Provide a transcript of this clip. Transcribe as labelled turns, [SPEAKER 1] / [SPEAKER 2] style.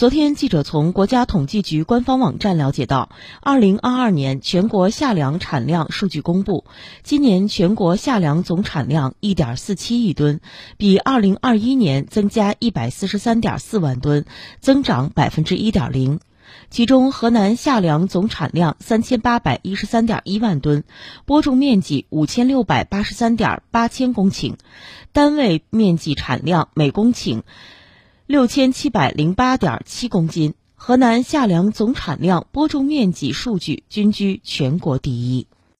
[SPEAKER 1] 昨天，记者从国家统计局官方网站了解到，二零二二年全国夏粮产量数据公布，今年全国夏粮总产量一点四七亿吨，比二零二一年增加一百四十三点四万吨，增长百分之一点零。其中，河南夏粮总产量三千八百一十三点一万吨，播种面积五千六百八十三点八千公顷，单位面积产量每公顷。六千七百零八点七公斤，河南夏粮总产量、播种面积数据均居全国第一。